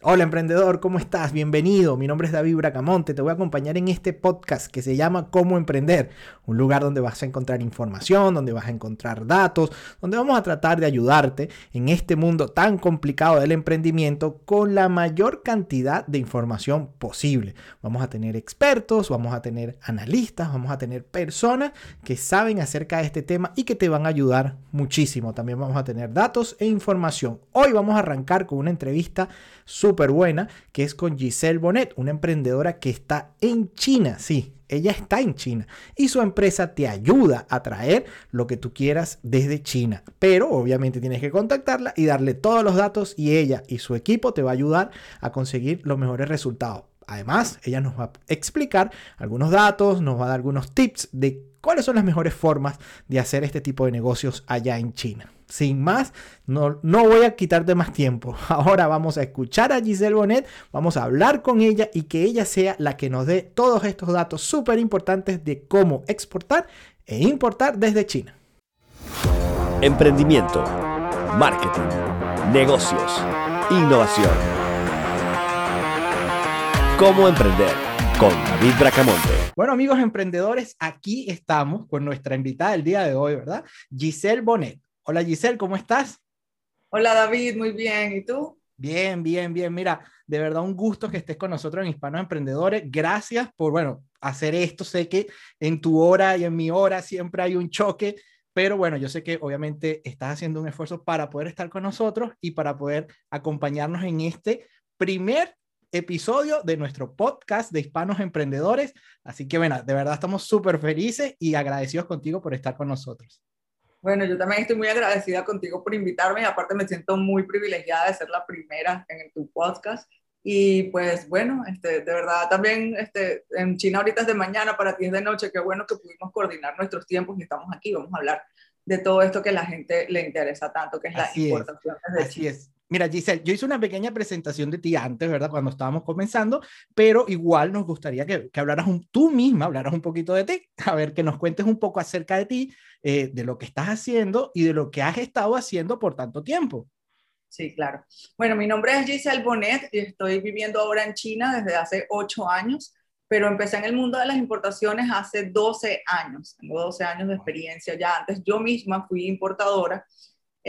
Hola emprendedor, ¿cómo estás? Bienvenido. Mi nombre es David Bracamonte. Te voy a acompañar en este podcast que se llama Cómo Emprender, un lugar donde vas a encontrar información, donde vas a encontrar datos, donde vamos a tratar de ayudarte en este mundo tan complicado del emprendimiento con la mayor cantidad de información posible. Vamos a tener expertos, vamos a tener analistas, vamos a tener personas que saben acerca de este tema y que te van a ayudar muchísimo. También vamos a tener datos e información. Hoy vamos a arrancar con una entrevista súper buena, que es con Giselle Bonet, una emprendedora que está en China, sí. Ella está en China y su empresa te ayuda a traer lo que tú quieras desde China. Pero obviamente tienes que contactarla y darle todos los datos y ella y su equipo te va a ayudar a conseguir los mejores resultados. Además, ella nos va a explicar algunos datos, nos va a dar algunos tips de cuáles son las mejores formas de hacer este tipo de negocios allá en China sin más, no, no voy a quitarte más tiempo. Ahora vamos a escuchar a Giselle Bonet, vamos a hablar con ella y que ella sea la que nos dé todos estos datos súper importantes de cómo exportar e importar desde China. Emprendimiento, marketing, negocios, innovación. ¿Cómo emprender? Con David Bracamonte. Bueno amigos emprendedores, aquí estamos con nuestra invitada del día de hoy, ¿verdad? Giselle Bonet. Hola Giselle, ¿cómo estás? Hola David, muy bien. ¿Y tú? Bien, bien, bien. Mira, de verdad un gusto que estés con nosotros en Hispanos Emprendedores. Gracias por, bueno, hacer esto. Sé que en tu hora y en mi hora siempre hay un choque, pero bueno, yo sé que obviamente estás haciendo un esfuerzo para poder estar con nosotros y para poder acompañarnos en este primer episodio de nuestro podcast de Hispanos Emprendedores. Así que bueno, de verdad estamos súper felices y agradecidos contigo por estar con nosotros. Bueno, yo también estoy muy agradecida contigo por invitarme y aparte me siento muy privilegiada de ser la primera en tu podcast. Y pues bueno, este, de verdad también este, en China ahorita es de mañana, para ti es de noche, qué bueno que pudimos coordinar nuestros tiempos y estamos aquí, vamos a hablar de todo esto que a la gente le interesa tanto, que es la importación. Así es. Mira, Giselle, yo hice una pequeña presentación de ti antes, ¿verdad? Cuando estábamos comenzando, pero igual nos gustaría que, que hablaras un, tú misma, hablaras un poquito de ti, a ver, que nos cuentes un poco acerca de ti, eh, de lo que estás haciendo y de lo que has estado haciendo por tanto tiempo. Sí, claro. Bueno, mi nombre es Giselle Bonet y estoy viviendo ahora en China desde hace ocho años, pero empecé en el mundo de las importaciones hace 12 años. Tengo 12 años de experiencia ya. Antes yo misma fui importadora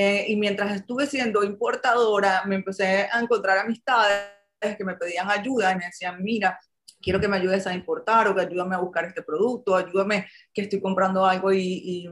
eh, y mientras estuve siendo importadora, me empecé a encontrar amistades que me pedían ayuda y me decían, mira, quiero que me ayudes a importar o que ayúdame a buscar este producto, ayúdame que estoy comprando algo y,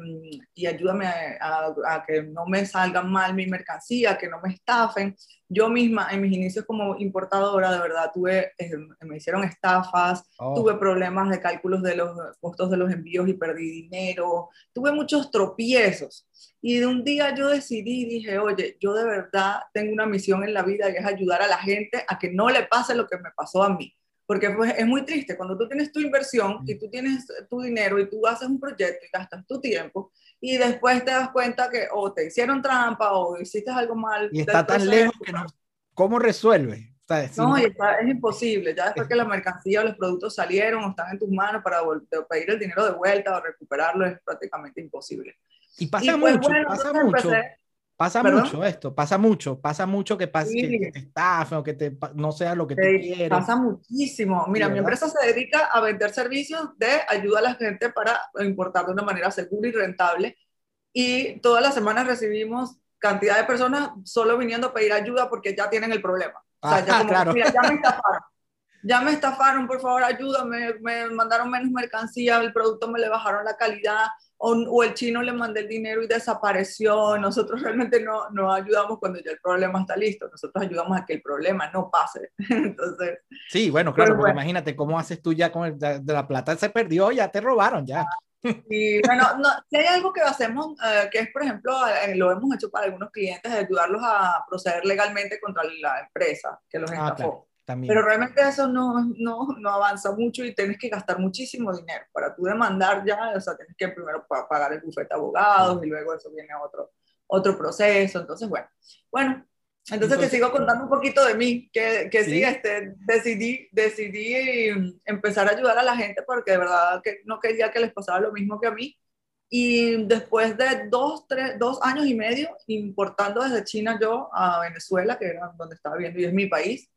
y, ayúdame a, a, que no me salga mal mi mercancía, que no me estafen. Yo misma en mis inicios como importadora, de verdad, tuve, eh, me hicieron estafas, oh. tuve problemas de cálculos de los costos de los envíos y perdí dinero, tuve muchos tropiezos. Y de un día yo decidí, dije, oye, yo de verdad tengo una misión en la vida y es ayudar a la gente a que no le pase lo que me pasó a mí porque pues, es muy triste cuando tú tienes tu inversión y tú tienes tu dinero y tú haces un proyecto y gastas tu tiempo y después te das cuenta que o te hicieron trampa o hiciste algo mal. Y está tan lejos que no. ¿Cómo resuelve? no, es imposible. Ya después que la mercancía o los productos salieron o están en tus manos para pedir el dinero de vuelta o recuperarlo es prácticamente imposible. Y pasa pues, mucho, pasa mucho. Pasa mucho esto, pasa mucho, pasa mucho que, pase, que, te estafen o que te, no sea lo que tú quieres. Pasa muchísimo. Mira, mi empresa se dedica a vender servicios de ayuda a la gente para importar de una manera segura y rentable. Y todas las semanas recibimos cantidad de personas solo viniendo a pedir ayuda porque ya tienen el problema. O sea, ya, claro. mira, ya me estafaron. Ya me estafaron, por favor, ayúdame. Me mandaron menos mercancía, el producto me le bajaron la calidad o, el chino le mandé el dinero y desapareció. Nosotros realmente no, no ayudamos cuando ya el problema está listo. Nosotros ayudamos a que el problema no pase. Entonces. Sí, bueno, claro, porque imagínate cómo haces tú ya con el, de la plata se perdió, ya te robaron, ya. Y bueno, no, si hay algo que hacemos, eh, que es, por ejemplo, eh, lo hemos hecho para algunos clientes, ayudarlos a proceder legalmente contra la empresa que los ah, estafó. Pero realmente eso no, no, no, avanza mucho y tienes que gastar muchísimo dinero. Para tú demandar ya, o sea, tienes que primero pagar el bufete de abogados y luego eso viene otro, otro proceso. Entonces, bueno, bueno, entonces, te sigo contando un poquito de mí, que, que ¿sí? este, decidí, decidí empezar a ayudar a la gente porque de verdad que no quería que les pasara lo mismo que a mí. Y después de dos, tres, dos años y medio importando desde China yo a Venezuela, que era donde estaba viviendo y es mi país,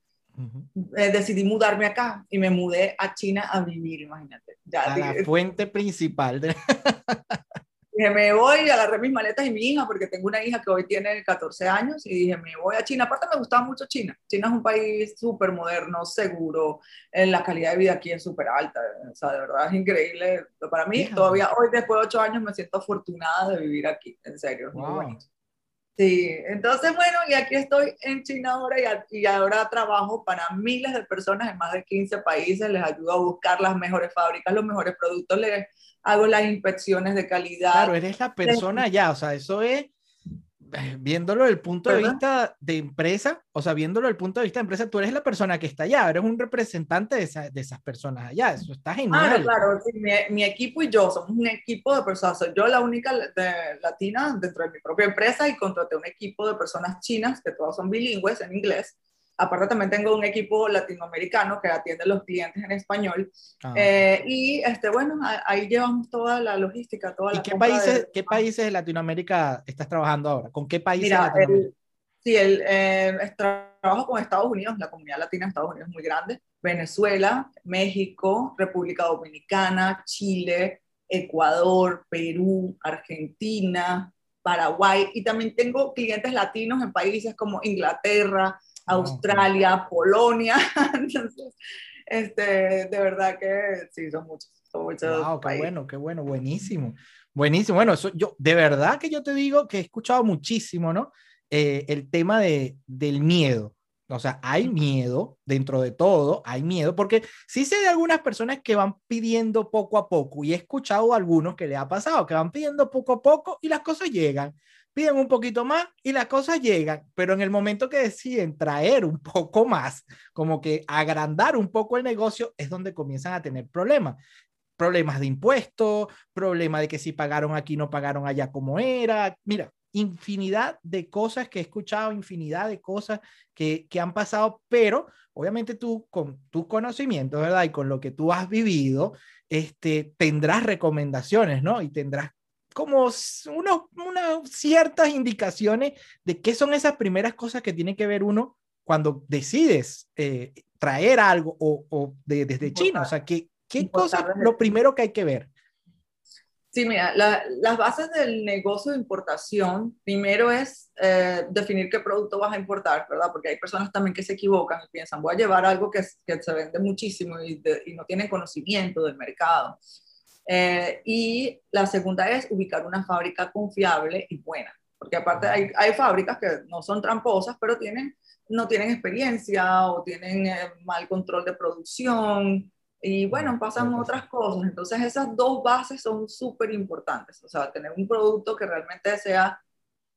eh, decidí mudarme acá y me mudé a China a vivir, imagínate. Ya, a la fuente principal. De... Dije, me voy, agarré mis maletas y mi hija, porque tengo una hija que hoy tiene 14 años, y dije, me voy a China. Aparte me gustaba mucho China. China es un país súper moderno, seguro, la calidad de vida aquí es súper alta, o sea, de verdad es increíble. Para mí, todavía hoy, después de 8 años, me siento afortunada de vivir aquí, en serio, es muy bonito. Sí, entonces bueno, y aquí estoy en China ahora y, y, ahora trabajo para miles de personas en más de 15 países, les ayudo a buscar las mejores fábricas, los mejores productos, les hago las inspecciones de calidad. Claro, eres la persona ya, o sea, eso es viéndolo desde el punto de vista de empresa, o sea, viéndolo desde el punto de vista de empresa, tú eres la persona que está allá, eres un representante de, de esas personas allá, eso está genial. Claro, claro, mi, mi, equipo y yo somos un equipo de personas, soy yo la única de, latina dentro de mi propia empresa y contraté un equipo de personas chinas, que todos son bilingües en inglés, Aparte también tengo un equipo latinoamericano que atiende a los clientes en español. Ah. Eh, y este, bueno, ahí llevamos toda la logística, toda ¿Y la qué países, qué países de Latinoamérica estás trabajando ahora? ¿Con qué países de Latinoamérica? sí, el, eh, trabajo con Estados Unidos, la comunidad latina de Estados Unidos es muy grande. Venezuela, México, República Dominicana, Chile, Ecuador, Perú, Argentina, Paraguay. Y también tengo clientes latinos en países como Inglaterra, Australia, Polonia. Entonces, este, de verdad que sí, son muchos. Son muchos wow, qué bueno, qué bueno, buenísimo. Buenísimo. Bueno, eso, yo, de verdad que yo te digo que he escuchado muchísimo, ¿no? Eh, el tema de, del miedo. O sea, hay miedo dentro de todo, hay miedo, porque sí sé de algunas personas que van pidiendo poco a poco y he escuchado a algunos que le ha pasado, que van pidiendo poco a poco y las cosas llegan piden un poquito más y las cosas llegan, pero en el momento que deciden traer un poco más, como que agrandar un poco el negocio, es donde comienzan a tener problemas. Problemas de impuestos, problemas de que si pagaron aquí no pagaron allá como era. Mira, infinidad de cosas que he escuchado, infinidad de cosas que, que han pasado, pero obviamente tú con tus conocimientos, ¿verdad? Y con lo que tú has vivido, este, tendrás recomendaciones, ¿no? Y tendrás como unos, unas ciertas indicaciones de qué son esas primeras cosas que tiene que ver uno cuando decides eh, traer algo o, o de, desde China. O sea, ¿qué, qué cosas lo primero que hay que ver? Sí, mira, las bases del negocio de importación, primero es eh, definir qué producto vas a importar, ¿verdad? Porque hay personas también que se equivocan y piensan, voy a llevar algo que, que se vende muchísimo y, y no tienen conocimiento del mercado. Eh, y la segunda es ubicar una fábrica confiable y buena, porque aparte hay, hay fábricas que no son tramposas, pero tienen, no tienen experiencia o tienen eh, mal control de producción y bueno, pasan otras cosas. Entonces esas dos bases son súper importantes, o sea, tener un producto que realmente sea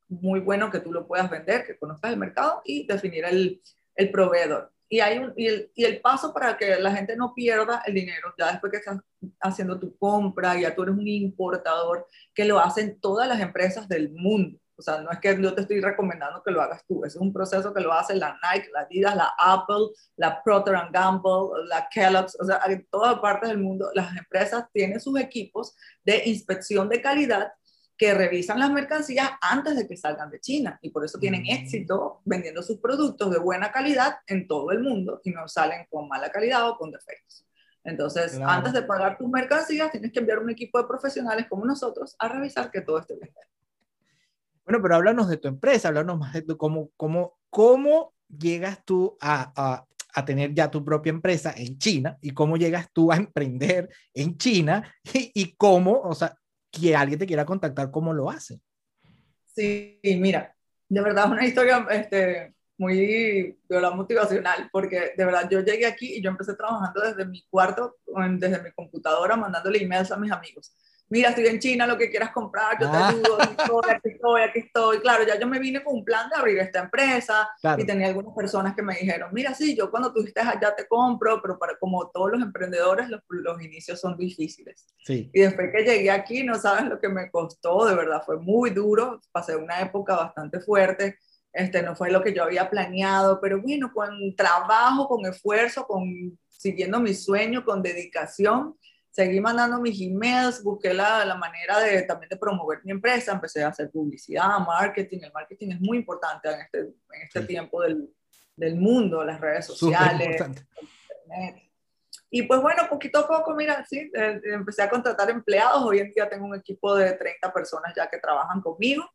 muy bueno, que tú lo puedas vender, que conozcas el mercado y definir el, el proveedor y, hay un, y, el, y el paso para que la gente no pierda el dinero, ya después que estás haciendo tu compra, ya tú eres un importador, que lo hacen todas las empresas del mundo. O sea, no es que yo te estoy recomendando que lo hagas tú, es un proceso que lo hace la Nike, la Adidas, la Apple, la Procter Gamble, la Kellogg's, o sea, en todas partes del mundo las empresas tienen sus equipos de inspección de calidad que revisan las mercancías antes de que salgan de China y por eso tienen mm. éxito vendiendo sus productos de buena calidad en todo el mundo y no salen con mala calidad o con defectos. Entonces, antes de pagar tus mercancías, tienes que enviar un equipo de profesionales como nosotros a revisar que todo esté bien. Bueno, pero háblanos de tu empresa, háblanos más de tu, cómo, cómo, cómo llegas tú a, a, a, tener ya tu propia empresa en China y cómo llegas tú a emprender en China y, y cómo, o sea, que alguien te quiera contactar, ¿cómo lo hace? Sí, mira, de verdad es una historia este, muy de verdad, motivacional, porque de verdad yo llegué aquí y yo empecé trabajando desde mi cuarto, desde mi computadora, mandándole emails a mis amigos mira, estoy en China, lo que quieras comprar, yo te ah. ayudo, aquí estoy, aquí estoy, aquí estoy. Claro, ya yo me vine con un plan de abrir esta empresa y tenía algunas personas que me dijeron, mira, sí, yo cuando tú estés allá te compro, pero para, como todos los emprendedores, los, los inicios son difíciles. Sí. Y después que llegué aquí, no sabes lo que me costó, de verdad, fue muy duro, pasé una época bastante fuerte. Este, no fue lo que yo había planeado, pero bueno, con trabajo, con esfuerzo, con siguiendo mi sueño, con dedicación, seguí mandando mis emails, busqué la, la, manera de también de promover mi empresa, empecé a hacer publicidad, marketing. El marketing es muy importante en este, en este tiempo del, del mundo, las redes sociales, internet. Y pues bueno, poquito a poco, mira, sí, eh, empecé a contratar empleados. Hoy en día tengo un equipo de 30 personas ya que trabajan conmigo.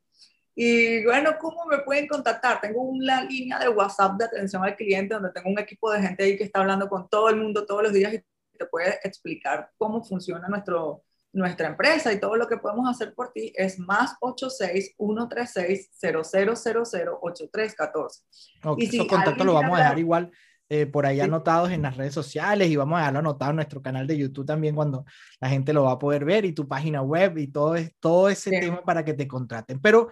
Y bueno, ¿cómo me pueden contactar? Tengo una línea de WhatsApp de atención al cliente donde tengo un equipo de gente ahí que está hablando con todo el mundo todos los días y te puede explicar cómo funciona nuestro, nuestra empresa y todo lo que podemos hacer por ti es más 86-136-0000-8314. y si esos contactos los vamos a dejar igual eh, por ahí anotados en las redes sociales y vamos a dejarlo anotado en nuestro canal de YouTube también cuando la gente lo va a poder ver y tu página web y todo, es, todo ese tema para que te contraten. Pero,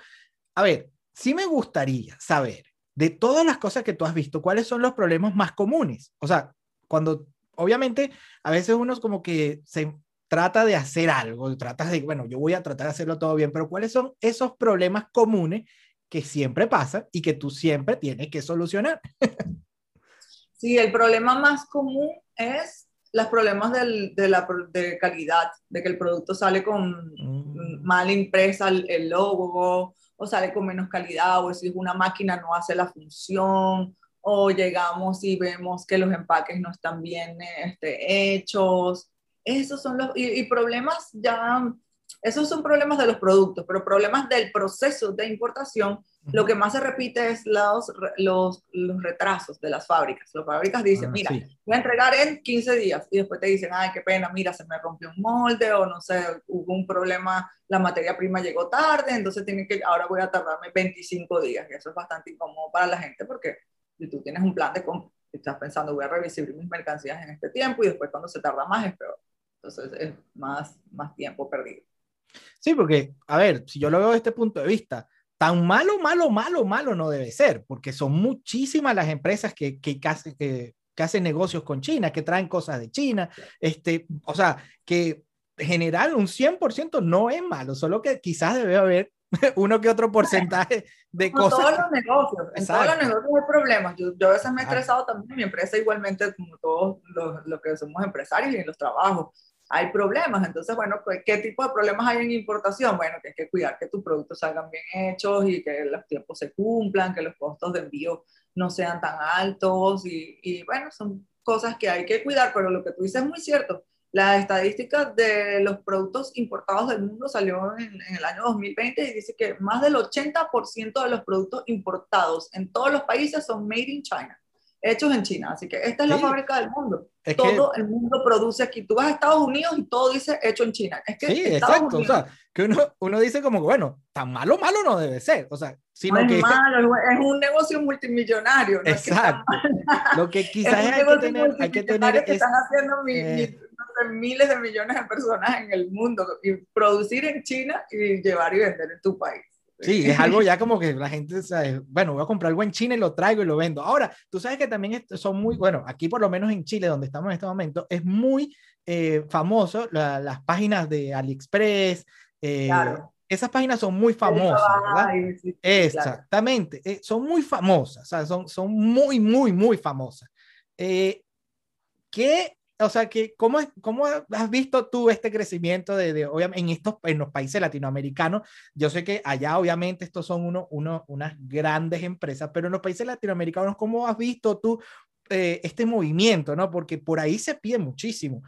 a ver, sí me gustaría saber de todas las cosas que tú has visto, cuáles son los problemas más comunes. O sea, cuando, obviamente, a veces uno es como que se trata de hacer algo, tratas de, bueno, yo voy a tratar de hacerlo todo bien, pero ¿cuáles son esos problemas comunes que siempre pasan y que tú siempre tienes que solucionar? Sí, el problema más común es los problemas del, de, la, de calidad, de que el producto sale con mm. mal impresa el, logo, o sale con menos calidad, o si una máquina no hace la función, o llegamos y vemos que los empaques no están bien este, hechos. Esos son los y problemas ya esos son problemas de los productos, pero problemas del proceso de importación, lo que más se repite es los, los, los retrasos de las fábricas. Las fábricas dicen, ah, mira, voy a entregar en 15 días y después te dicen, ay, qué pena, mira, se me rompió un molde o no sé, hubo un problema, la materia prima llegó tarde, entonces tiene que, ahora voy a tardarme 25 días y eso es bastante incómodo para la gente porque si tú tienes un plan de compra, estás pensando, voy a revisar mis mercancías en este tiempo y después cuando se tarda más es peor. Entonces es más, más tiempo perdido. Sí, porque, a ver, si yo lo veo desde este punto de vista, tan malo, malo, malo, malo no debe ser, porque son muchísimas las empresas que, que, que, que hacen negocios con China, que traen cosas de China, este, o sea, que generar un 100% no es malo, solo que quizás debe haber uno que otro porcentaje de cosas. En todos los negocios, en todos los negocios hay problemas. Yo, yo a veces me he estresado también, mi empresa igualmente como todos los, los que somos empresarios y en los trabajos hay problemas. Entonces, bueno, ¿qué tipo de problemas hay en importación? Bueno, que hay que cuidar que tus productos salgan bien hechos y que los tiempos se cumplan, que los costos de envío no sean tan altos y, y bueno, son cosas que hay que cuidar, pero lo que tú dices es muy cierto. La estadística de los productos importados del mundo salió en, en el año 2020 y dice que más del 80% de los productos importados en todos los países son made in China hechos en China. Así que esta es la fábrica del mundo. todo el mundo produce aquí. Tú vas a Estados Unidos y todo dice hecho en China. Es que sí, exacto. o sea, que uno, uno dice como, bueno, tan malo, malo no debe ser. O sea, sino no es que... Malo, es un negocio multimillonario. No exacto. Es Lo que quizás hay, que tener, hay que tener que están haciendo eh, miles de millones de personas en el mundo y producir en China y llevar y vender en tu país. Sí, es algo ya como que la gente, sabe, bueno, voy a comprar algo en China y lo traigo y lo vendo. Ahora, tú sabes que también son muy, bueno, aquí por lo menos en Chile, donde estamos en este momento, es muy eh, famoso las páginas de AliExpress. Eh, esas páginas son muy famosas, ¿verdad? Exactamente, eh, son muy famosas, o sea, son, son muy, muy, muy famosas. ¿Qué o sea, que, ¿cómo, ¿cómo has visto tú este crecimiento de, de obviamente, en, estos, en los países latinoamericanos? Yo sé que allá, obviamente, estos son uno, uno, unas grandes empresas, pero en los países latinoamericanos, ¿cómo has visto tú eh, este movimiento? ¿no? Porque por ahí se pide muchísimo.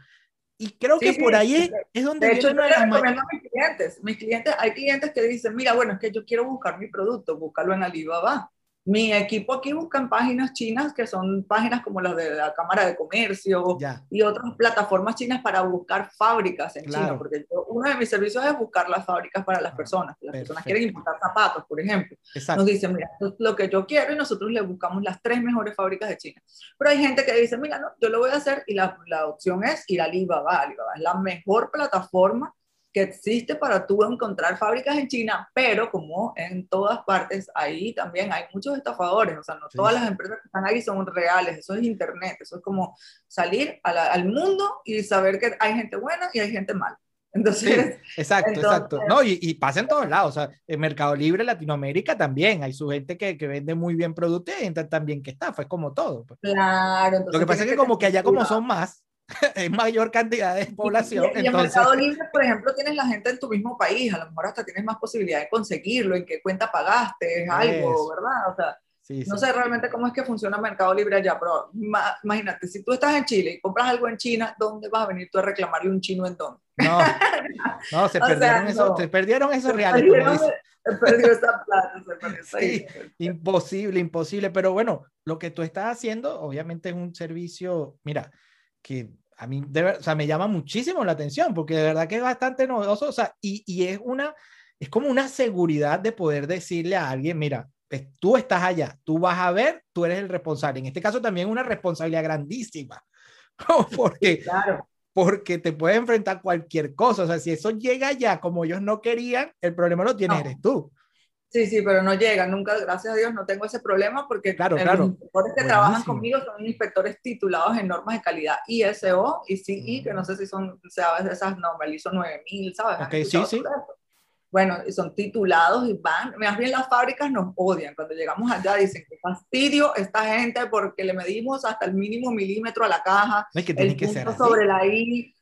Y creo que por ahí es, es, donde... De hecho, yo le recomiendo a mis clientes. Mis clientes, hay clientes que dicen, mira, bueno, es que yo quiero buscar mi producto, búscalo en Alibaba. Mi equipo aquí busca páginas chinas que son páginas como las de la Cámara de Comercio y otras plataformas chinas para buscar fábricas en China, porque uno de mis servicios es buscar las fábricas para las ah, personas. Las personas quieren importar zapatos, por ejemplo. Nos dicen, mira, esto es lo que yo quiero y nosotros le buscamos las tres mejores fábricas de China. Pero hay gente que dice, mira, no, yo lo voy a hacer y la, la opción es ir a Alibaba. Alibaba es la mejor plataforma que existe para tú encontrar fábricas en China, pero como en todas partes, ahí también hay muchos estafadores, o sea, no todas las empresas que están ahí son reales, eso es internet, eso es como salir al mundo y saber que hay gente buena y hay gente mala. Entonces, exacto, exacto. No, y, y, pasa en todos lados. O sea, en Mercado Libre, Latinoamérica también. Hay su gente que, que vende muy bien productos y gente también que estafa. Es como todo. Pues. Claro. Lo que pasa es que, como que allá como son más, es mayor cantidad de población. Y, en Mercado Libre, por ejemplo, tienes la gente en tu mismo país, a lo mejor hasta tienes más posibilidad de conseguirlo, en qué cuenta pagaste, es algo, ¿verdad? O sea, no sé realmente cómo es que funciona Mercado Libre allá, pero imagínate, si tú estás en Chile y compras algo en China, ¿dónde vas a venir tú a reclamarle un chino en dónde? No, no, se perdieron, eso, se perdieron esos reales. Se perdió esa plata, se perdió sí, Imposible, imposible, pero bueno, lo que tú estás haciendo obviamente es un servicio, mira, que a mí o sea, me llama muchísimo la atención porque de verdad que es bastante novedoso, o sea, y, y es una, es como una seguridad de poder decirle a alguien, mira, tú estás allá, tú vas a ver, tú eres el responsable. En este caso también una responsabilidad grandísima, porque, claro. porque te puede enfrentar cualquier cosa. O sea, si eso llega allá como ellos no querían, el problema lo tienes eres tú. Sí, sí, pero no llega, nunca, gracias a Dios, no tengo ese problema porque claro, claro. los inspectores que trabajan conmigo son inspectores titulados en normas de calidad ISO y CI, que no sé si son, sabes, esas normas, ISO 9000, ¿sabes? Ok, sí, sí bueno, son titulados y van, más bien las fábricas nos odian. Cuando llegamos allá dicen que fastidio esta gente porque le medimos hasta el mínimo milímetro a la caja, es que tiene que ser sobre la I,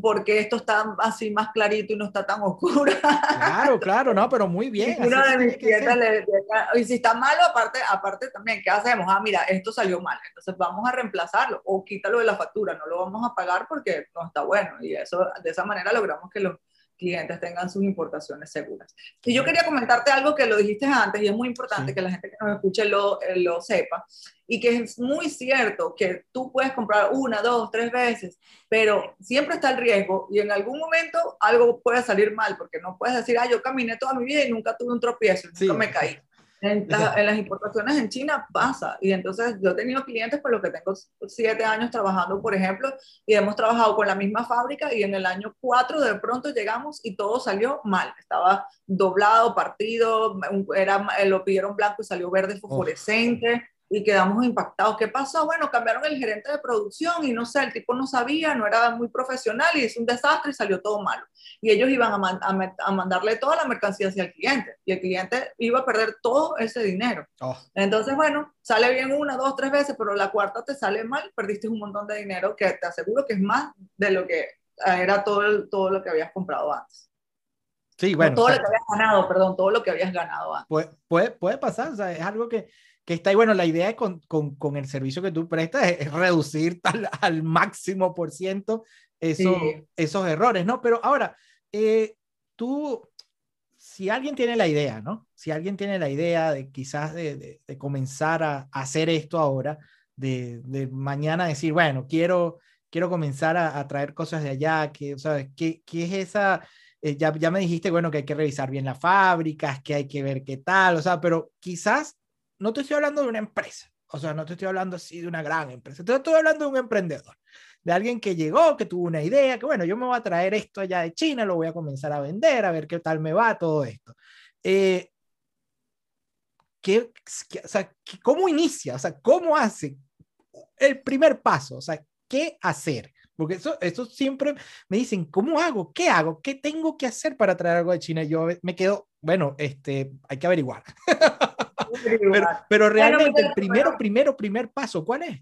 porque esto está así más clarito y no está tan oscuro. Claro, claro, no, pero muy bien. Y uno de mis clientes le, y si está malo, aparte, aparte también, ¿qué hacemos? Ah, mira, esto salió mal, entonces vamos a reemplazarlo o quítalo de la factura, no lo vamos a pagar porque no está bueno. Y eso, de esa manera logramos que los clientes tengan sus importaciones seguras. Y yo quería comentarte algo que lo dijiste antes y es muy importante que la gente que nos escuche lo, eh, lo sepa y que es muy cierto que tú puedes comprar una, dos, tres veces, pero siempre está el riesgo y en algún momento algo puede salir mal porque no puedes decir, ah, yo caminé toda mi vida y nunca tuve un tropiezo, nunca me caí. En, las importaciones en China pasa. Y entonces yo he tenido clientes con los que tengo siete años trabajando, por ejemplo, y hemos trabajado con la misma fábrica y en el año cuatro de pronto llegamos y todo salió mal. Estaba doblado, partido, era, lo pidieron blanco y salió verde fosforescente y quedamos impactados. ¿Qué pasó? Bueno, cambiaron el gerente de producción y no sé, el tipo no sabía, no era muy profesional y hizo un desastre y salió todo malo. Y ellos iban a, a, mandarle toda la mercancía hacia el cliente y el cliente iba a perder todo ese dinero. Oh. Entonces, bueno, sale bien una, dos, tres veces, pero la cuarta te sale mal, perdiste un montón de dinero que te aseguro que es más de lo que era todo, todo lo que habías comprado antes. Sí, bueno. todo lo que habías ganado, perdón, todo lo que habías ganado antes. Puede, puede, puede pasar, o sea, es algo que que está ahí. Bueno, la idea con, con, con el servicio que tú prestas es, reducir tal, al máximo por ciento eso, esos errores, ¿no? Pero ahora, eh, tú, si alguien tiene la idea, ¿no? Si alguien tiene la idea de quizás de, de, comenzar a, hacer esto ahora, de, de, mañana decir, bueno, quiero, quiero comenzar a, a traer cosas de allá, que, ¿sabes? ¿Qué, qué es esa... Eh, ya, ya me dijiste, bueno, que hay que revisar bien las fábricas, que hay que ver qué tal, o sea, pero quizás no te estoy hablando de una empresa, o sea, no te estoy hablando así de una gran empresa, te estoy hablando de un emprendedor, de alguien que llegó, que tuvo una idea, que bueno, yo me voy a traer esto allá de China, lo voy a comenzar a vender, a ver qué tal me va todo esto. Eh, ¿qué, o sea, ¿Cómo inicia? O sea, ¿cómo hace el primer paso? O sea, ¿qué hacer? Porque eso, eso siempre me dicen, ¿cómo hago? ¿Qué hago? ¿Qué tengo que hacer para traer algo de China? yo me quedo, bueno, este, hay que averiguar. pero, realmente el primero, primero, primer paso, ¿cuál es?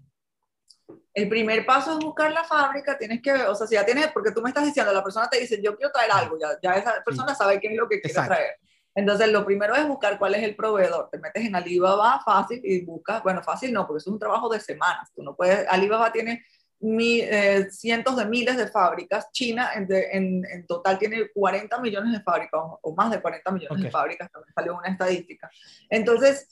El primer paso es buscar la fábrica, tienes que, o sea, si ya tienes, porque tú me estás diciendo, la persona te dice, yo quiero traer algo, ya, ya esa persona sabe qué es lo que quiere traer. Entonces, lo primero es buscar cuál es el proveedor. Te metes en Alibaba fácil y buscas, bueno, fácil no, porque eso es un trabajo de semanas. Tú no puedes, Alibaba tiene eh, cientos de miles de fábricas. China en, en, total tiene 40 millones de fábricas o, más de 40 millones de fábricas, también salió una estadística. Entonces,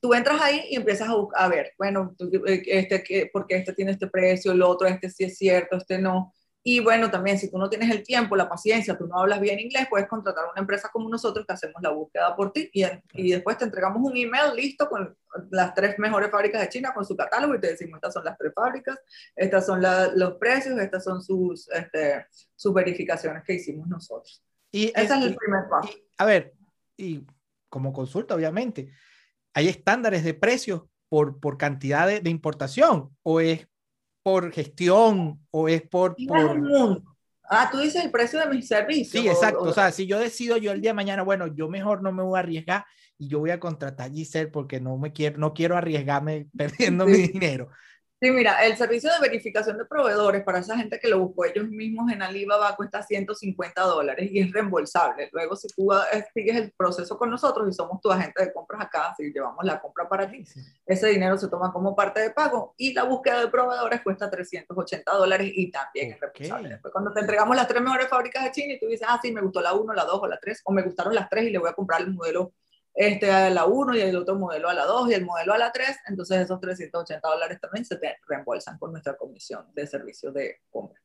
tú entras ahí y empiezas a, a ver, bueno, eh, este, porque este tiene este precio, el otro, este sí es cierto, este no. Y bueno, también si tú no tienes el tiempo, la paciencia, tú no hablas bien inglés, puedes contratar a una empresa como nosotros que hacemos la búsqueda por ti y, y, después te entregamos un email listo con las tres mejores fábricas de China con su catálogo y te decimos, estas son las tres fábricas, estas son los precios, estas son sus, este, sus verificaciones que hicimos nosotros. Y ese es, el primer paso. a ver, y como consulta, obviamente, ¿hay estándares de precios por, por cantidad de, de importación o es por gestión o es por... por... Ah, tú dices el precio de mis servicios. Sí, exacto. O, sea, si yo decido yo el día de mañana, bueno, yo mejor no me voy a arriesgar y yo voy a contratar a Giselle porque no me quiero, no quiero arriesgarme perdiendo mi dinero. Sí, mira, el servicio de verificación de proveedores para esa gente que lo buscó ellos mismos en Alibaba cuesta 150 dólares y es reembolsable. Luego, si tú eh, sigues el proceso con nosotros y somos tu agente de compras acá, si llevamos la compra para ti, ese dinero se toma como parte de pago y la búsqueda de proveedores cuesta 380 dólares y también es reembolsable. Después, cuando te entregamos las tres mejores fábricas de China y tú dices, ah, sí, me gustó la 1, la 2 o la 3, o me gustaron las 3 y le voy a comprar el modelo este a la 1 y el otro modelo a la 2 y el modelo a la 3, entonces esos 380 dólares también se te reembolsan por nuestra comisión de servicio de compra.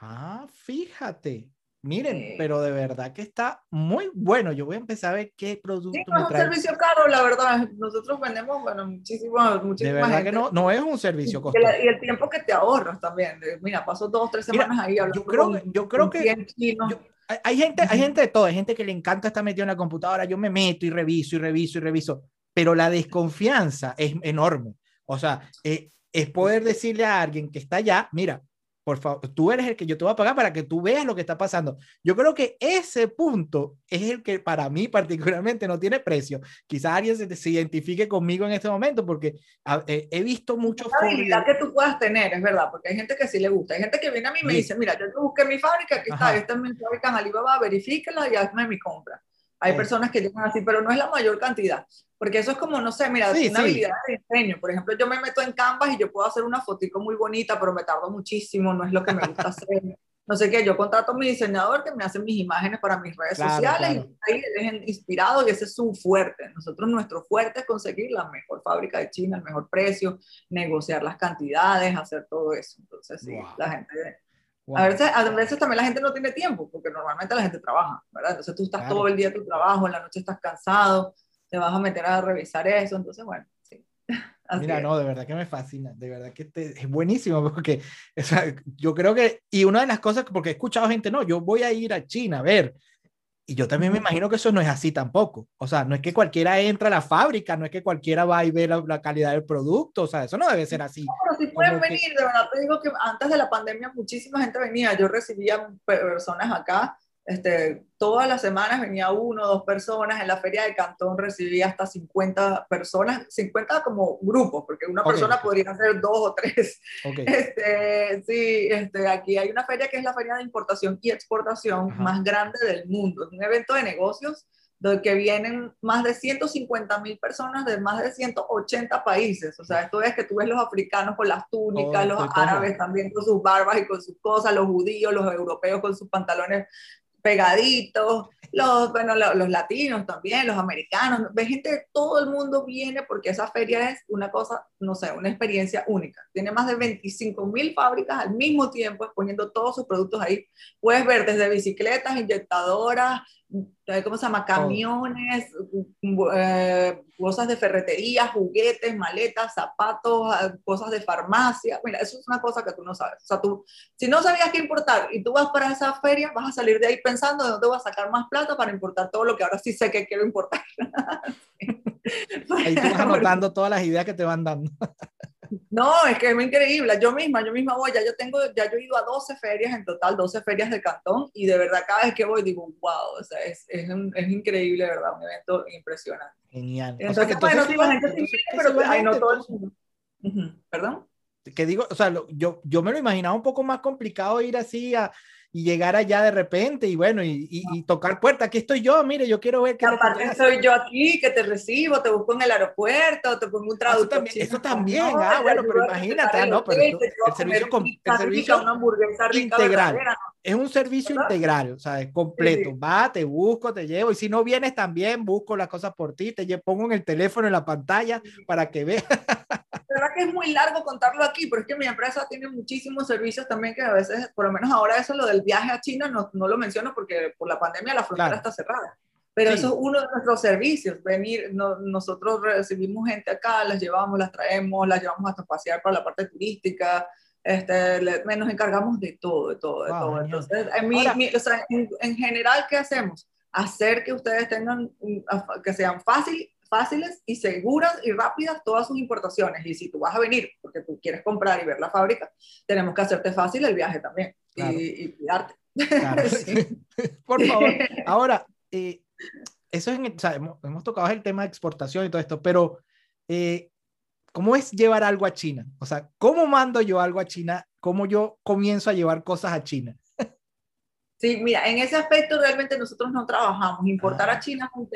Ah, fíjate. Miren, pero de verdad que está muy bueno. Yo voy a empezar a ver qué producto sí, no es un servicio caro, la verdad. Nosotros vendemos, bueno, muchísimo, muchísima De verdad que no, no es un servicio costoso. Y el tiempo que te ahorras también. Mira, paso dos, tres semanas ahí hablando Yo creo, yo creo que... Hay gente, hay gente de todo, hay gente que le encanta estar metido en la computadora, yo me meto y reviso y reviso y reviso, pero la desconfianza es enorme. O sea, eh, es poder decirle a alguien que está allá, mira, por favor, tú eres el que yo te voy a pagar para que tú veas lo que está pasando. Yo creo que ese punto es el que para mí particularmente no tiene precio. Quizás alguien se, identifique conmigo en este momento porque eh, he visto muchos... La habilidad que tú puedas tener, es verdad, porque hay gente que sí le gusta. Hay gente que viene a mí y me dice, mira, yo te busqué mi fábrica, aquí está, esta es mi fábrica en Alibaba, verifíquela y hazme mi compra. Hay personas que llegan así, pero no es la mayor cantidad, porque eso es como, no sé, mira, una habilidad de diseño. Por ejemplo, yo me meto en Canvas y yo puedo hacer una fotico muy bonita, pero me tardo muchísimo, no es lo que me gusta hacer. No sé qué, yo contrato a mi diseñador que me hace mis imágenes para mis redes sociales y ahí es inspirado y ese es su fuerte. Nosotros, nuestro fuerte es conseguir la mejor fábrica de China, el mejor precio, negociar las cantidades, hacer todo eso. Entonces, sí, la gente a, veces, a veces también la gente no tiene tiempo, porque normalmente la gente trabaja, ¿verdad? Entonces tú estás todo el día en tu trabajo, en la noche estás cansado, te vas a meter a revisar eso, entonces bueno, sí. Mira, no, de verdad que me fascina, de verdad que es buenísimo, porque o sea, yo creo que, y una de las cosas, porque he escuchado gente, no, yo voy a ir a China a ver, y yo también me imagino que eso no es así tampoco. O sea, no es que cualquiera entra a la fábrica, no es que cualquiera va y ve la, calidad del producto. O sea, eso no debe ser así. No, pero si pueden venir, de verdad te digo que antes de la pandemia muchísima gente venía. Yo recibía personas acá este, todas las semanas venía uno o dos personas, en la feria de Cantón recibía hasta 50 personas, 50 como grupos, porque una persona podría ser dos o tres. Este, sí, este, aquí hay una feria que es la feria de importación y exportación más grande del mundo, es un evento de negocios donde que vienen más de 150 mil personas de más de 180 países. O sea, esto es que tú ves los africanos con las túnicas, los árabes también con sus barbas y con sus cosas, los judíos, los europeos con sus pantalones pegaditos, los, bueno, los, latinos también, los americanos, ve gente de todo el mundo viene porque esa feria es una cosa, no sé, una experiencia única. Tiene más de 25 mil fábricas al mismo tiempo exponiendo todos sus productos ahí. Puedes ver desde bicicletas, inyectadoras, ¿cómo se llama? Camiones, eh, cosas de ferretería, juguetes, maletas, zapatos, ah, cosas de farmacia. Mira, eso es una cosa que tú no sabes. O sea, tú, si no sabías qué importar y tú vas para esa feria, vas a salir de ahí pensando de dónde voy a sacar más plata para importar todo lo que ahora sí sé que quiero importar. Ahí tú vas anotando todas las ideas que te van dando. No, es que es muy increíble. Yo misma, yo misma voy, ya yo tengo, ya yo he ido a 12 ferias en total, 12 ferias de cantón, y de verdad cada vez que voy digo, wow, o sea, es, es, es increíble, ¿verdad? Un evento impresionante. Genial. Entonces, o sea, que bueno, sí, la gente sí pero hay no todo el mundo. ¿Perdón? Que digo, o sea, yo, yo me lo imaginaba un poco más complicado ir así a, y llegar allá de repente y bueno, y, y, tocar puerta. Aquí estoy yo, mire, yo quiero ver que... Aparte soy yo aquí, que te recibo, te busco en el aeropuerto, te pongo un traductor. Eso también, ah, bueno, pero imagínate, no, pero el servicio, con, el servicio integral. Es un servicio integral, o sea, es completo. Va, te busco, te llevo, y si no vienes también, busco las cosas por ti, te pongo en el teléfono, en la pantalla, para que veas. verdad que es muy largo contarlo aquí, pero es que mi empresa tiene muchísimos servicios también que a veces, por lo menos ahora eso, lo del viaje a China, no, no lo menciono porque por la pandemia la frontera está cerrada. Pero eso es uno de nuestros servicios, venir, nosotros recibimos gente acá, las llevamos, las traemos, las llevamos hasta pasear para la parte turística, este, nos encargamos de todo, de todo, de todo. Entonces, en, o sea, en, en, general, ¿qué hacemos? Hacer que ustedes tengan, que sean fácil, fáciles y seguras y rápidas todas sus importaciones. Y si tú vas a venir porque tú quieres comprar y ver la fábrica, tenemos que hacerte fácil el viaje también y, cuidarte. Por favor. Ahora, eh, eso es, o sea, hemos, tocado el tema de exportación y todo esto, pero eh, ¿cómo es llevar algo a China? O sea, ¿cómo mando yo algo a China? ¿Cómo yo comienzo a llevar cosas a China? Sí, mira, en ese aspecto realmente nosotros no trabajamos. Importar a ah. China es un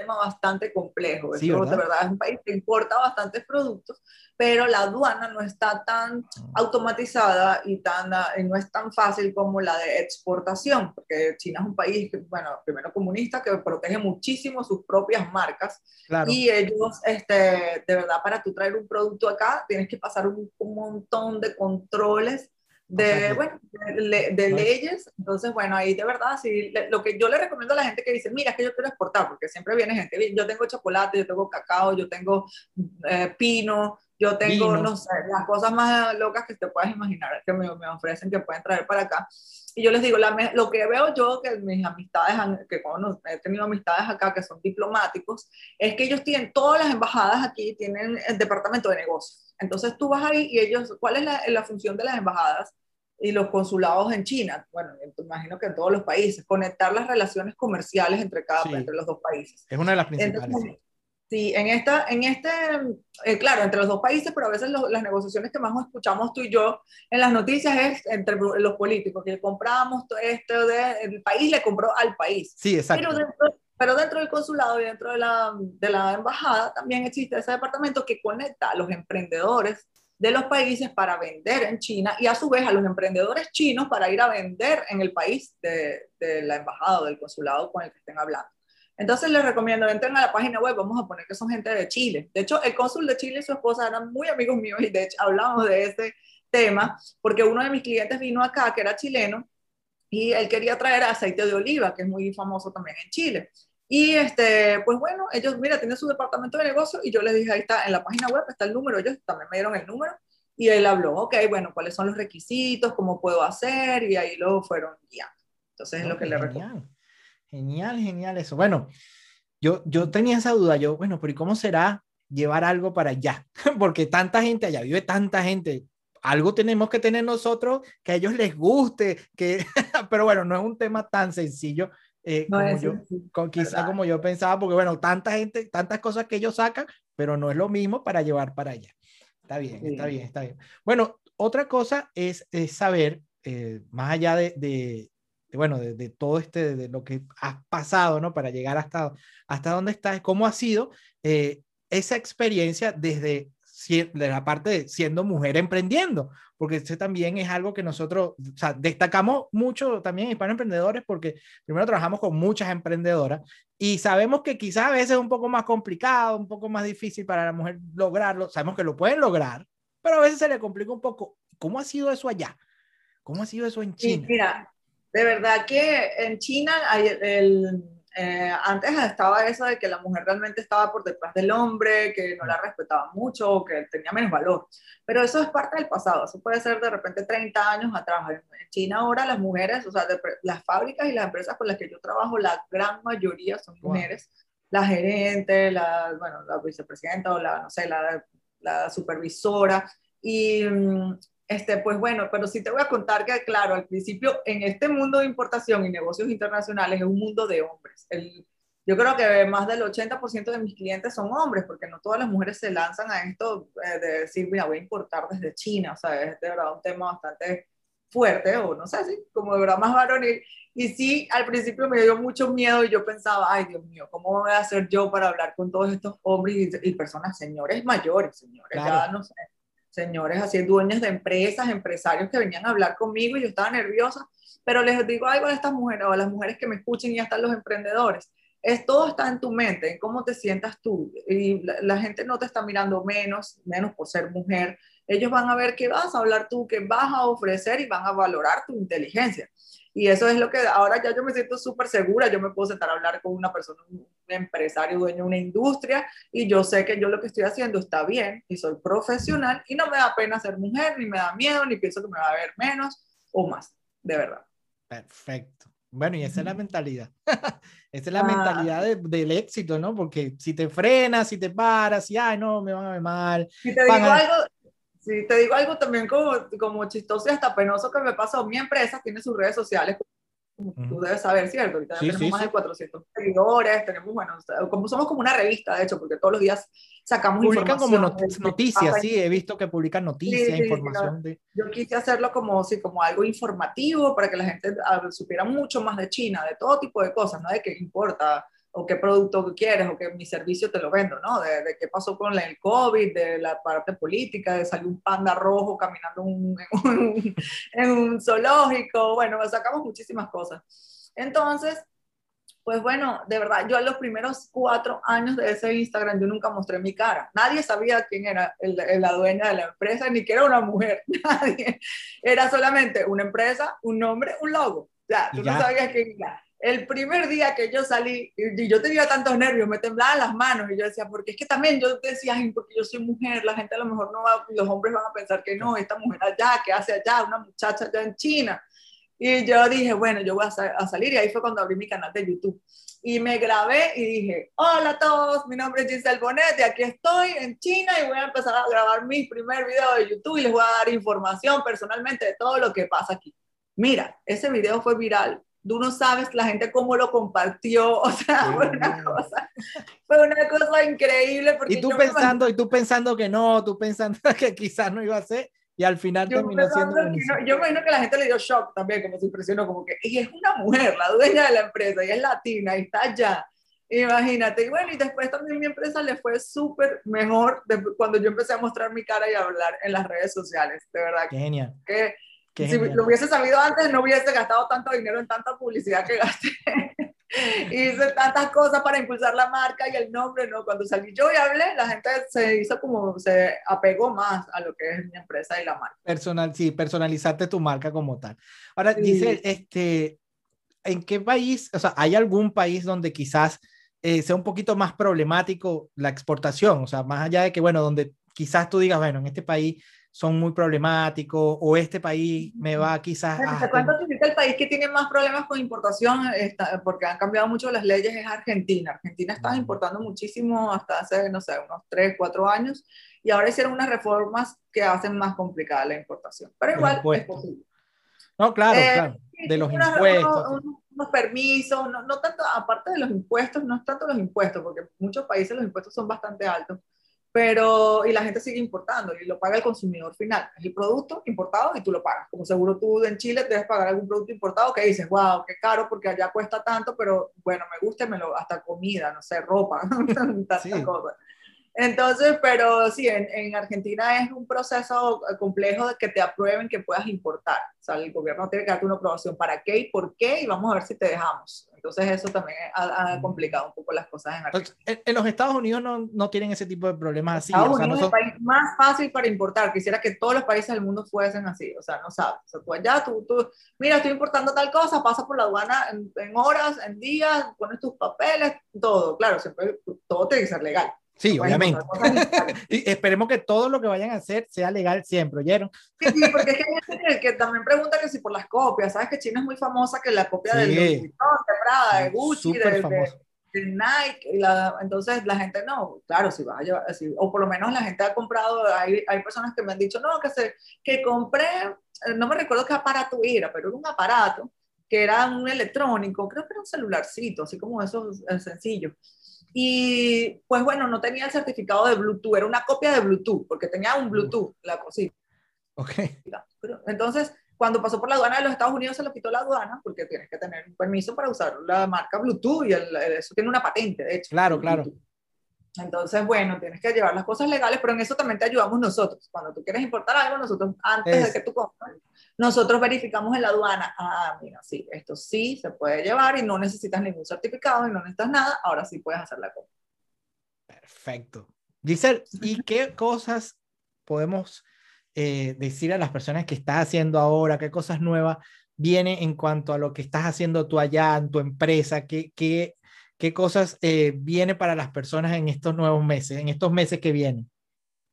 tema bastante complejo. Sí, ¿verdad? de verdad es un país que importa bastantes productos, pero la aduana no está tan ah. automatizada y tan, ah, no es tan fácil como la de exportación, porque China es un país, que, bueno, primero comunista, que protege muchísimo sus propias marcas. Y ellos, este, de verdad, para tú traer un producto acá, tienes que pasar un, un montón de controles de, bueno, de, leyes. Entonces, bueno, ahí de verdad, sí, lo que yo le recomiendo a la gente que dice, mira, es que yo quiero exportar, porque siempre viene gente, yo tengo chocolate, yo tengo cacao, yo tengo eh, pino, yo tengo, no sé, las cosas más locas que te puedas imaginar que me, me ofrecen que pueden traer para acá. Y yo les digo, la, lo que veo yo, que mis amistades, que cuando he tenido amistades acá que son diplomáticos, es que ellos tienen, todas las embajadas aquí tienen el departamento de negocios. Entonces tú vas ahí y ellos, ¿cuál es la, la función de las embajadas? y los consulados en China, bueno, imagino que en todos los países, conectar las relaciones comerciales entre, cada, entre los dos países. Es una de las principales. sí, en, esta, en este, eh, claro, entre los dos países, pero a veces las negociaciones que más escuchamos tú y yo en las noticias es entre los políticos, que compramos esto de, el país le compró al país. Sí, exacto. Pero dentro, pero dentro del consulado y dentro de la, de la embajada también existe ese departamento que conecta a los emprendedores de los países para vender en China y a su vez a los emprendedores chinos para ir a vender en el país de, la embajada o del consulado con el que estén hablando. Entonces les recomiendo, entren a la página web, vamos a poner que son gente de Chile. De hecho, el cónsul de Chile y su esposa eran muy amigos míos y de hecho hablamos de ese tema porque uno de mis clientes vino acá que era chileno y él quería traer aceite de oliva, que es muy famoso también en Chile. Y este, pues bueno, ellos, mira, tienen su departamento de negocio y yo les dije, ahí está, en la página web está el número, ellos también me dieron el número y él habló, ok, bueno, ¿cuáles son los requisitos? ¿Cómo puedo hacer? Y ahí lo fueron guiando. Entonces es lo que le recomiendo. Genial, genial eso. Bueno, yo, yo tenía esa duda, yo, bueno, pero ¿y cómo será llevar algo para allá? Porque tanta gente allá, vive tanta gente, algo tenemos que tener nosotros que a ellos les guste, que, pero bueno, no es un tema tan sencillo eh, como yo, con, quizá como yo pensaba, porque bueno, tanta gente, tantas cosas que ellos sacan, pero no es lo mismo para llevar para allá. Está bien, está bien, está bien. Bueno, otra cosa es, saber, eh, más allá de, de, bueno, de, todo este, de lo que has pasado, ¿no? Para llegar hasta, hasta donde estás, cómo ha sido eh, esa experiencia desde de la parte de siendo mujer emprendiendo, porque ese también es algo que nosotros o sea, destacamos mucho también Hispano Emprendedores, porque primero trabajamos con muchas emprendedoras y sabemos que quizás a veces es un poco más complicado, un poco más difícil para la mujer lograrlo, sabemos que lo pueden lograr, pero a veces se le complica un poco. ¿Cómo ha sido eso allá? ¿Cómo ha sido eso en China? mira, de verdad que en China hay el eh, antes estaba eso de que la mujer realmente estaba por detrás del hombre, que no la respetaba mucho, que tenía menos valor. Pero eso es parte del pasado, eso puede ser de repente 30 años atrás. En China ahora las mujeres, o sea, las fábricas y las empresas con las que yo trabajo, la gran mayoría son mujeres. La gerente, la, bueno, la vicepresidenta o la, no sé, la, la supervisora. Y mm, este, pues bueno, pero sí te voy a contar que, claro, al principio en este mundo de importación y negocios internacionales es un mundo de hombres. El, yo creo que más del 80% de mis clientes son hombres, porque no todas las mujeres se lanzan a esto eh, de decir, mira, voy a importar desde China, o sea, es de verdad un tema bastante fuerte, o no sé, así como de verdad más varonil. Y sí, al principio me dio mucho miedo y yo pensaba, ay Dios mío, ¿cómo voy a hacer yo para hablar con todos estos hombres y, personas, señores mayores, señores, ya no sé señores así dueños de empresas, empresarios que venían a hablar conmigo y yo estaba nerviosa, pero les digo algo a estas mujeres o a las mujeres que me escuchen y hasta los emprendedores, es todo está en tu mente, en cómo te sientas tú y la, gente no te está mirando menos, menos por ser mujer, ellos van a ver qué vas a hablar tú, qué vas a ofrecer y van a valorar tu inteligencia. Y eso es lo que ahora ya yo me siento súper segura, yo me puedo sentar a hablar con una persona, un empresario, dueño de una industria, y yo sé que yo lo que estoy haciendo está bien y soy profesional y no me da pena ser mujer, ni me da miedo, ni pienso que me va a ver menos o más, de verdad. Perfecto. Bueno, y esa es la mentalidad. esa es la ah. mentalidad del éxito, ¿no? Porque si te frenas, si te paras, y, ay, no, me van a ver mal. Si te digo algo, Sí, te digo algo también como, como chistoso y hasta penoso que me pasó. Mi empresa tiene sus redes sociales tú debes saber, ¿cierto? Ahorita tenemos más de 400 seguidores, tenemos, bueno, como somos como una revista, de hecho, porque todos los días sacamos publican como noticias, sí, he visto que publican noticias, información de... Yo quise hacerlo como, sí, como algo informativo para que la gente supiera mucho más de China, de todo tipo de cosas, ¿no? De qué importa o qué producto quieres o que mi servicio te lo vendo, ¿no? De, de, qué pasó con el COVID, de la parte política, de salir un panda rojo caminando un, en, un, en un zoológico, bueno, sacamos muchísimas cosas. Entonces, pues bueno, de verdad, yo en los primeros cuatro años de ese Instagram yo nunca mostré mi cara. Nadie sabía quién era el, la dueña de la empresa, ni que era una mujer. Nadie. Era solamente una empresa, un nombre, un logo. O sea, tú no sabías quién era el primer día que yo salí, y yo tenía tantos nervios, me temblaban las manos, y yo decía, porque es que también yo decía, porque yo soy mujer, la gente a lo mejor no va, los hombres van a pensar que no, esta mujer allá, que hace allá, una muchacha allá en China. Y yo dije, bueno, yo voy a, salir, y ahí fue cuando abrí mi canal de YouTube. Y me grabé y dije, hola a todos, mi nombre es Giselle Bonet, y aquí estoy en China, y voy a empezar a grabar mi primer video de YouTube, y les voy a dar información personalmente de todo lo que pasa aquí. Mira, ese video fue viral tú no sabes la gente cómo lo compartió, o sea, fue una cosa, fue una cosa increíble. Porque y tú pensando, y tú pensando que no, tú pensando que quizás no iba a ser, y al final terminó siendo Yo me imagino que la gente le dio shock también, como se impresionó, como que ella es una mujer, la dueña de la empresa, y es latina, y está allá. Imagínate, y bueno, y después también mi empresa le fue súper mejor cuando yo empecé a mostrar mi cara y a hablar en las redes sociales, de verdad. Genial. Que, si lo hubiese sabido antes, no hubiese gastado tanto dinero en tanta publicidad que gasté. Hice tantas cosas para impulsar la marca y el nombre, ¿no? Cuando salí yo y hablé, la gente se hizo como, se apegó más a lo que es mi empresa y la marca. Personal, sí, personalizarte tu marca como tal. Ahora, dice, este, ¿en qué país, o sea, hay algún país donde quizás eh, sea un poquito más problemático la exportación? O sea, más allá de que, bueno, donde quizás tú digas, bueno, en este país son muy problemáticos o este país me va quizás a... ¿Cuánto significa el país que tiene más problemas con importación? porque han cambiado mucho las leyes, es Argentina. Argentina está importando muchísimo hasta hace, no sé, unos 3, 4 años y ahora hicieron unas reformas que hacen más complicada la importación. Pero igual es posible. No, claro, eh, claro. De los impuestos. Unos, unos permisos, no, no tanto, aparte de los impuestos, no es tanto los impuestos, porque en muchos países los impuestos son bastante altos pero y la gente sigue importando y lo paga el consumidor final. Es el producto importado y tú lo pagas. Como seguro tú en Chile debes pagar algún producto importado que dices, wow, qué caro porque allá cuesta tanto, pero bueno, me gusta, me lo, hasta comida, no sé, ropa, tantas cosas. Entonces, pero sí, en, en, Argentina es un proceso complejo de que te aprueben que puedas importar. O sea, el gobierno tiene que darte una aprobación para qué y por qué y vamos a ver si te dejamos. Entonces eso también ha, mm. complicado un poco las cosas en Argentina. En, los Estados Unidos no, no, tienen ese tipo de problemas así. Estados Unidos es el país más fácil para importar. Quisiera que todos los países del mundo fuesen así. O sea, no sabes. O sea, tú allá, tú, tú, mira, estoy importando tal cosa, pasa por la aduana en, en horas, en días, pones tus papeles, todo. Claro, siempre todo tiene que ser legal. Sí, obviamente. y esperemos que todo lo que vayan a hacer sea legal siempre, ¿oyeron? Sí, sí porque es que hay gente que, también pregunta que si por las copias, ¿sabes que China es muy famosa que la copia del de Prada, de Gucci, de, de, Nike, la, entonces la gente no, claro, si va a llevar, así, o por lo menos la gente ha comprado, hay, hay personas que me han dicho, no, que, se, que compré, eh, no me recuerdo qué aparato era, pero era un aparato que era un electrónico, creo que era un celularcito, así como eso es sencillo y pues bueno, no tenía el certificado de Bluetooth, era una copia de Bluetooth, porque tenía un Bluetooth, la cosita. Ok. Entonces, cuando pasó por la aduana de los Estados Unidos, se lo quitó la aduana, porque tienes que tener un permiso para usar la marca Bluetooth y eso tiene una patente, de hecho. Claro, claro. Entonces, bueno, tienes que llevar las cosas legales, pero en eso también te ayudamos nosotros. Cuando tú quieres importar algo, nosotros, antes de que tú compres, nosotros verificamos en la aduana, ah, mira, sí, esto sí se puede llevar y no necesitas ningún certificado y no necesitas nada, ahora sí puedes hacer la compra. Perfecto. Giselle, ¿y qué cosas podemos eh, decir a las personas que estás haciendo ahora? ¿Qué cosas nuevas vienen en cuanto a lo que estás haciendo tú allá en tu empresa? ¿Qué, qué ¿Qué cosas eh, viene para las personas en estos nuevos meses, en estos meses que vienen?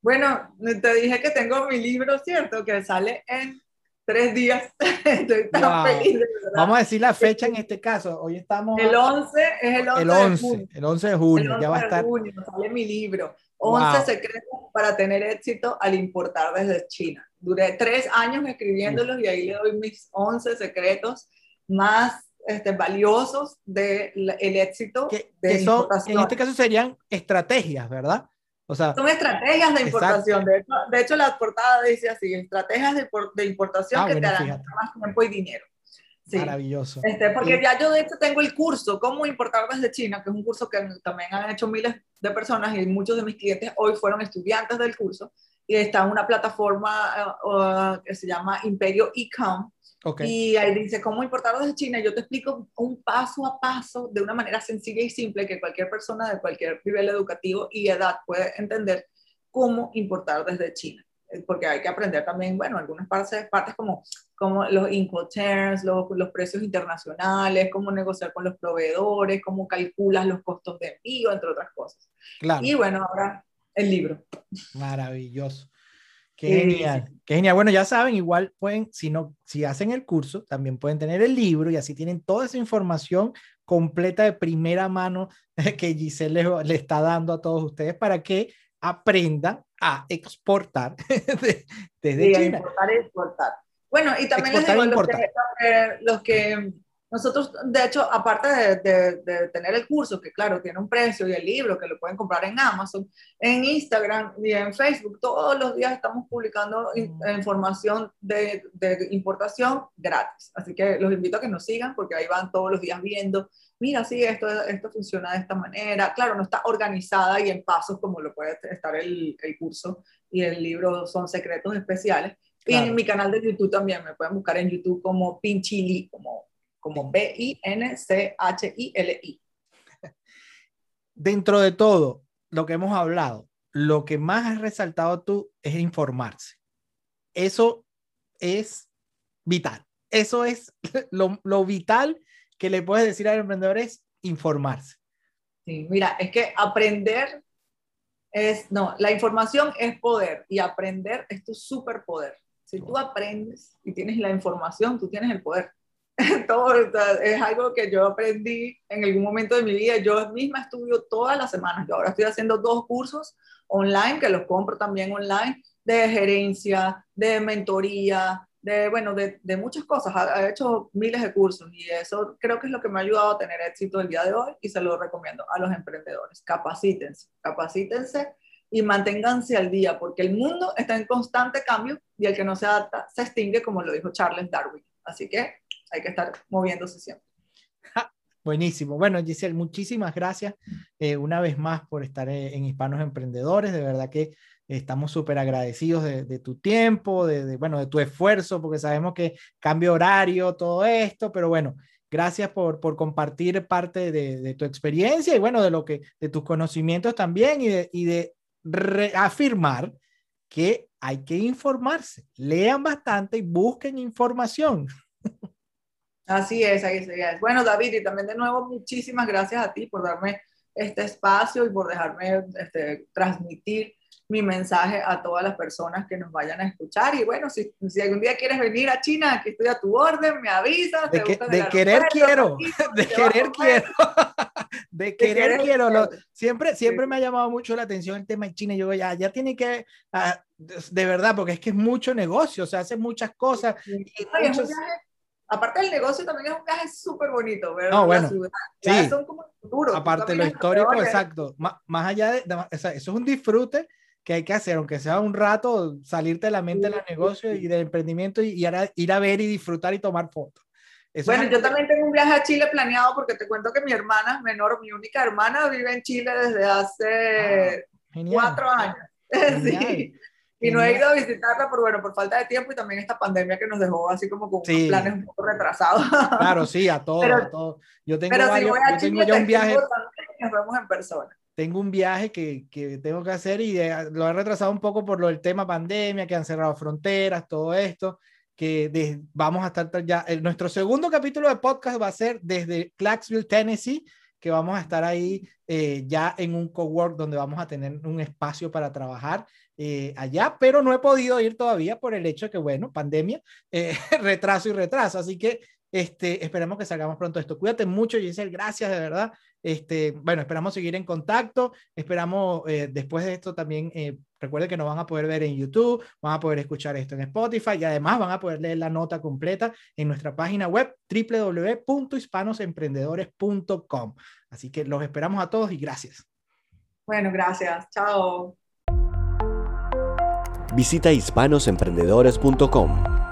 Bueno, te dije que tengo mi libro, ¿cierto? Que sale en tres días. Estoy tan feliz. Vamos a decir la fecha en este caso. Hoy estamos. El 11 es el 11, el 11 de junio. El 11 de junio, ya va a estar. Junio sale mi libro. 11 secretos para tener éxito al importar desde China. Duré tres años escribiéndolos y ahí le doy mis 11 secretos más este, valiosos del éxito que, de son, En este caso serían estrategias, ¿verdad? O sea, son estrategias de importación. De hecho, de hecho, la portada dice así, estrategias de, de importación ah, que te harán más tiempo y dinero. Maravilloso. Este, porque ya yo de hecho tengo el curso Cómo importar desde China, que es un curso que también han hecho miles de personas y muchos de mis clientes hoy fueron estudiantes del curso y está en una plataforma uh, que se llama Imperio Ecom. Okay. Y ahí dice cómo importar desde China. Yo te explico un paso a paso de una manera sencilla y simple que cualquier persona de cualquier nivel educativo y edad puede entender cómo importar desde China. Eh, porque hay que aprender también, bueno, algunas partes, partes como, como los incoterms, los, los precios internacionales, cómo negociar con los proveedores, cómo calculas los costos de envío, entre otras cosas. Claro. Y bueno, ahora el libro. Maravilloso. Qué genial, qué genial. Bueno, ya saben, igual pueden, si no, si hacen el curso, también pueden tener el libro y así tienen toda esa información completa de primera mano que Giselle le, está dando a todos ustedes para que aprendan a exportar desde China. Importar y exportar. Bueno, y también les digo, los que nosotros, de hecho, aparte de, tener el curso, que claro, tiene un precio, y el libro, que lo pueden comprar en Amazon, en Instagram y en Facebook, todos los días estamos publicando mm. información de, importación gratis. Así que los invito a que nos sigan porque ahí van todos los días viendo, mira, sí, esto, esto funciona de esta manera. Claro, no está organizada y en pasos como lo puede estar el, el curso y el libro son secretos especiales. Y en mi canal de YouTube también, me pueden buscar en YouTube como Pinchili, como como B-I-N-C-H-I-L-I. Dentro de todo lo que hemos hablado, lo que más has resaltado tú es informarse. Eso es vital. Eso es lo, lo vital que le puedes decir al emprendedor es informarse. Sí, mira, es que aprender es, no, la información es poder y aprender es tu superpoder. Si tú aprendes y tienes la información, tú tienes el poder. todo es algo que yo aprendí en algún momento de mi vida. Yo misma estudio todas las semanas. Yo ahora estoy haciendo dos cursos online, que los compro también online, de gerencia, de mentoría, de, bueno, de, de muchas cosas. He hecho miles de cursos y eso creo que es lo que me ha ayudado a tener éxito el día de hoy y se lo recomiendo a los emprendedores. Capacítense, capacítense y manténganse al día porque el mundo está en constante cambio y el que no se adapta se extingue, como lo dijo Charles Darwin. Así que hay que estar moviéndose siempre. Buenísimo. Bueno, Giselle, muchísimas gracias eh, una vez más por estar eh, en Hispanos Emprendedores. De verdad que estamos súper agradecidos de, tu tiempo, de, bueno, de tu esfuerzo, porque sabemos que cambio horario, todo esto, pero bueno, gracias por, por compartir parte de, tu experiencia y bueno, de lo que, de tus conocimientos también y de, y de reafirmar que hay que informarse. Lean bastante y busquen información. Así es, ahí es. Bueno, David, y también de nuevo muchísimas gracias a ti por darme este espacio y por dejarme este, transmitir mi mensaje a todas las personas que nos vayan a escuchar. Y bueno, si, si algún día quieres venir a China, aquí estoy a tu orden, me avisas. De, de querer quiero, de querer quiero, de querer quiero. siempre siempre me ha llamado mucho la atención el tema de China. Yo ya, ya tiene que, ah, de, verdad, porque es que es mucho negocio, o sea, hace muchas cosas. Y muchos, aparte del negocio, también es un viaje súper bonito, ¿verdad? No, bueno, sí. son como Aparte lo histórico, exacto. Más, allá de, eso es un disfrute que hay que hacer, aunque sea un rato, salirte de la mente del negocio y del emprendimiento y, ir a ver y disfrutar y tomar fotos. bueno, yo también tengo un viaje a Chile planeado porque te cuento que mi hermana menor, mi única hermana, vive en Chile desde hace ah, cuatro años. sí. Y no he ido a visitarla por, bueno, por falta de tiempo y también esta pandemia que nos dejó así como con planes un poco retrasados. Claro, sí, a todos, a todos. Yo tengo, varios, yo tengo ya un viaje. Nos vemos en persona. Tengo un viaje que, que tengo que hacer y lo he retrasado un poco por lo del tema pandemia, que han cerrado fronteras, todo esto, que vamos a estar ya, nuestro segundo capítulo de podcast va a ser desde Clarksville, Tennessee, que vamos a estar ahí eh, ya en un cowork donde vamos a tener un espacio para trabajar eh, allá, pero no he podido ir todavía por el hecho de que, bueno, pandemia, eh, retraso y retraso. Así que este, esperemos que salgamos pronto esto. Cuídate mucho, Giselle, gracias de verdad Este, bueno, esperamos seguir en contacto. Esperamos eh, después de esto también, eh, recuerden que nos van a poder ver en YouTube, van a poder escuchar esto en Spotify y además van a poder leer la nota completa en nuestra página web www.hispanosemprendedores.com. Así que los esperamos a todos y gracias. Bueno, gracias. Chao. Visita hispanosemprendedores.com